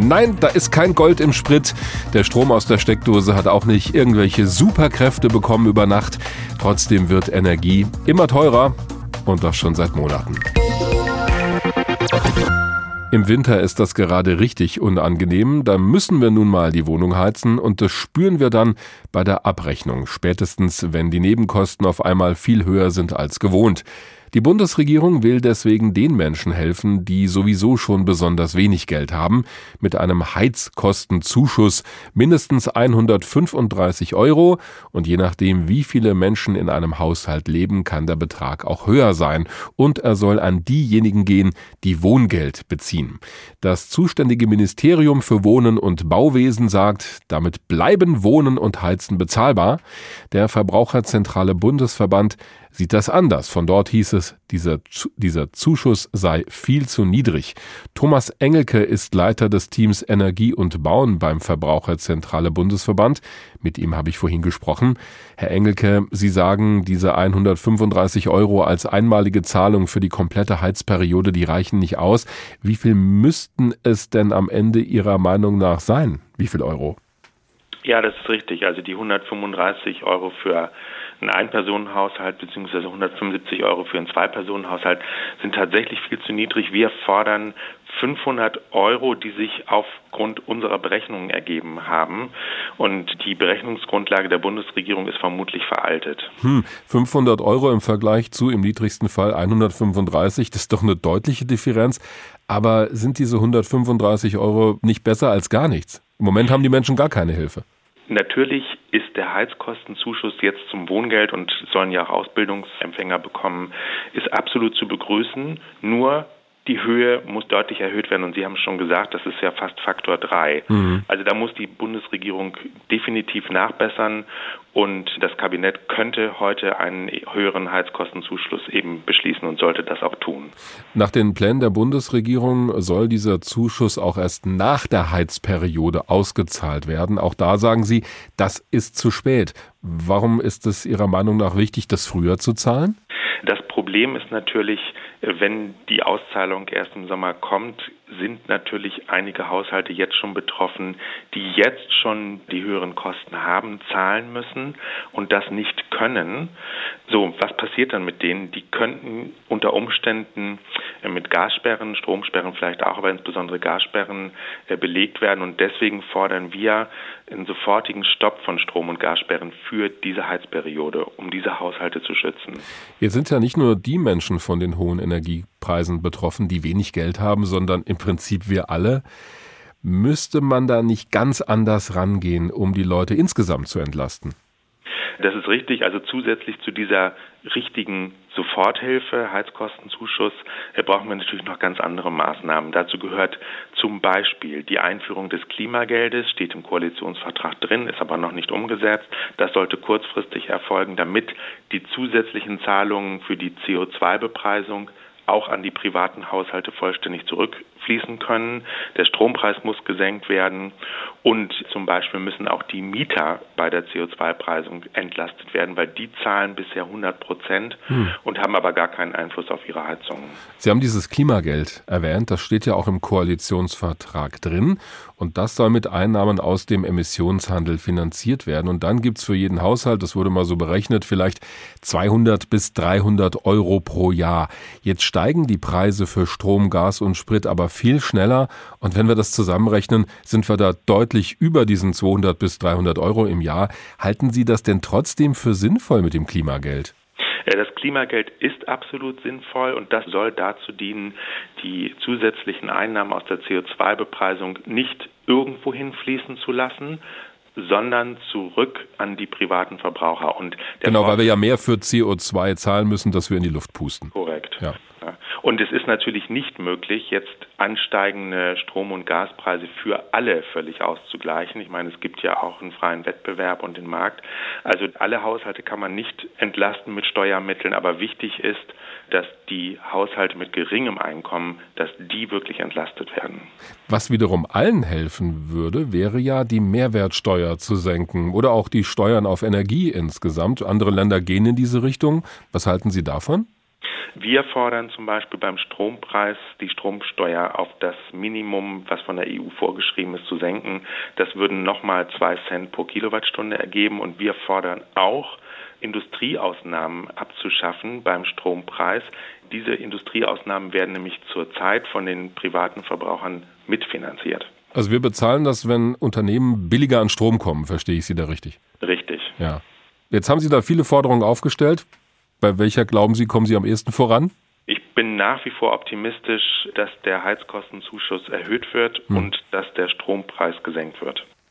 Nein, da ist kein Gold im Sprit. Der Strom aus der Steckdose hat auch nicht irgendwelche Superkräfte bekommen über Nacht. Trotzdem wird Energie immer teurer und das schon seit Monaten. Im Winter ist das gerade richtig unangenehm. Da müssen wir nun mal die Wohnung heizen und das spüren wir dann bei der Abrechnung, spätestens wenn die Nebenkosten auf einmal viel höher sind als gewohnt. Die Bundesregierung will deswegen den Menschen helfen, die sowieso schon besonders wenig Geld haben, mit einem Heizkostenzuschuss mindestens 135 Euro und je nachdem, wie viele Menschen in einem Haushalt leben, kann der Betrag auch höher sein und er soll an diejenigen gehen, die Wohngeld beziehen. Das zuständige Ministerium für Wohnen und Bauwesen sagt, damit bleiben Wohnen und Heizen bezahlbar. Der Verbraucherzentrale Bundesverband sieht das anders. Von dort hieß es, dieser, dieser Zuschuss sei viel zu niedrig. Thomas Engelke ist Leiter des Teams Energie und Bauen beim Verbraucherzentrale Bundesverband. Mit ihm habe ich vorhin gesprochen. Herr Engelke, Sie sagen, diese 135 Euro als einmalige Zahlung für die komplette Heizperiode, die reichen nicht aus. Wie viel müssten es denn am Ende Ihrer Meinung nach sein? Wie viel Euro? Ja, das ist richtig. Also die 135 Euro für ein Ein-Personen-Haushalt bzw. 175 Euro für einen Zwei-Personen-Haushalt sind tatsächlich viel zu niedrig. Wir fordern 500 Euro, die sich aufgrund unserer Berechnungen ergeben haben. Und die Berechnungsgrundlage der Bundesregierung ist vermutlich veraltet. Hm, 500 Euro im Vergleich zu im niedrigsten Fall 135, das ist doch eine deutliche Differenz. Aber sind diese 135 Euro nicht besser als gar nichts? Im Moment haben die Menschen gar keine Hilfe. Natürlich ist der Heizkostenzuschuss jetzt zum Wohngeld und sollen ja auch Ausbildungsempfänger bekommen, ist absolut zu begrüßen. Nur die Höhe muss deutlich erhöht werden und Sie haben schon gesagt, das ist ja fast Faktor 3. Mhm. Also da muss die Bundesregierung definitiv nachbessern und das Kabinett könnte heute einen höheren Heizkostenzuschuss eben beschließen und sollte das auch tun. Nach den Plänen der Bundesregierung soll dieser Zuschuss auch erst nach der Heizperiode ausgezahlt werden. Auch da sagen Sie, das ist zu spät. Warum ist es Ihrer Meinung nach wichtig, das früher zu zahlen? Das Problem ist natürlich, wenn die Auszahlung erst im Sommer kommt, sind natürlich einige Haushalte jetzt schon betroffen, die jetzt schon die höheren Kosten haben, zahlen müssen und das nicht können. So, was passiert dann mit denen? Die könnten unter Umständen äh, mit Gassperren, Stromsperren vielleicht auch, aber insbesondere Gassperren äh, belegt werden und deswegen fordern wir einen sofortigen Stopp von Strom- und Gassperren für diese Heizperiode, um diese Haushalte zu schützen. Jetzt sind ja nicht nur die Menschen von den hohen Energiepreisen betroffen, die wenig Geld haben, sondern im Prinzip wir alle. Müsste man da nicht ganz anders rangehen, um die Leute insgesamt zu entlasten? Das ist richtig. Also zusätzlich zu dieser richtigen Soforthilfe, Heizkostenzuschuss, äh, brauchen wir natürlich noch ganz andere Maßnahmen. Dazu gehört zum Beispiel die Einführung des Klimageldes, steht im Koalitionsvertrag drin, ist aber noch nicht umgesetzt. Das sollte kurzfristig erfolgen, damit die zusätzlichen Zahlungen für die CO2-Bepreisung auch an die privaten Haushalte vollständig zurückfließen können. Der Strompreis muss gesenkt werden und zum Beispiel müssen auch die Mieter bei der CO2-Preisung entlastet werden, weil die zahlen bisher 100 Prozent hm. und haben aber gar keinen Einfluss auf ihre Heizung. Sie haben dieses Klimageld erwähnt, das steht ja auch im Koalitionsvertrag drin und das soll mit Einnahmen aus dem Emissionshandel finanziert werden. Und dann gibt's für jeden Haushalt, das wurde mal so berechnet, vielleicht 200 bis 300 Euro pro Jahr. Jetzt steigen die Preise für Strom, Gas und Sprit aber viel schneller. Und wenn wir das zusammenrechnen, sind wir da deutlich über diesen 200 bis 300 Euro im Jahr. Halten Sie das denn trotzdem für sinnvoll mit dem Klimageld? Das Klimageld ist absolut sinnvoll und das soll dazu dienen, die zusätzlichen Einnahmen aus der CO2-Bepreisung nicht irgendwo hinfließen zu lassen, sondern zurück an die privaten Verbraucher. Und genau, weil wir ja mehr für CO2 zahlen müssen, dass wir in die Luft pusten. Korrekt. Ja. Und es ist natürlich nicht möglich, jetzt ansteigende Strom- und Gaspreise für alle völlig auszugleichen. Ich meine, es gibt ja auch einen freien Wettbewerb und den Markt. Also alle Haushalte kann man nicht entlasten mit Steuermitteln, aber wichtig ist, dass die Haushalte mit geringem Einkommen, dass die wirklich entlastet werden. Was wiederum allen helfen würde, wäre ja die Mehrwertsteuer zu senken oder auch die Steuern auf Energie insgesamt. Andere Länder gehen in diese Richtung. Was halten Sie davon? Wir fordern zum Beispiel beim Strompreis die Stromsteuer auf das Minimum, was von der EU vorgeschrieben ist, zu senken. Das würden nochmal zwei Cent pro Kilowattstunde ergeben und wir fordern auch, Industrieausnahmen abzuschaffen beim Strompreis. Diese Industrieausnahmen werden nämlich zurzeit von den privaten Verbrauchern mitfinanziert. Also wir bezahlen das, wenn Unternehmen billiger an Strom kommen, verstehe ich Sie da richtig? Richtig. Ja. Jetzt haben Sie da viele Forderungen aufgestellt. Bei welcher glauben Sie, kommen Sie am ehesten voran? Ich bin nach wie vor optimistisch, dass der Heizkostenzuschuss erhöht wird hm. und dass der Strompreis gesenkt wird.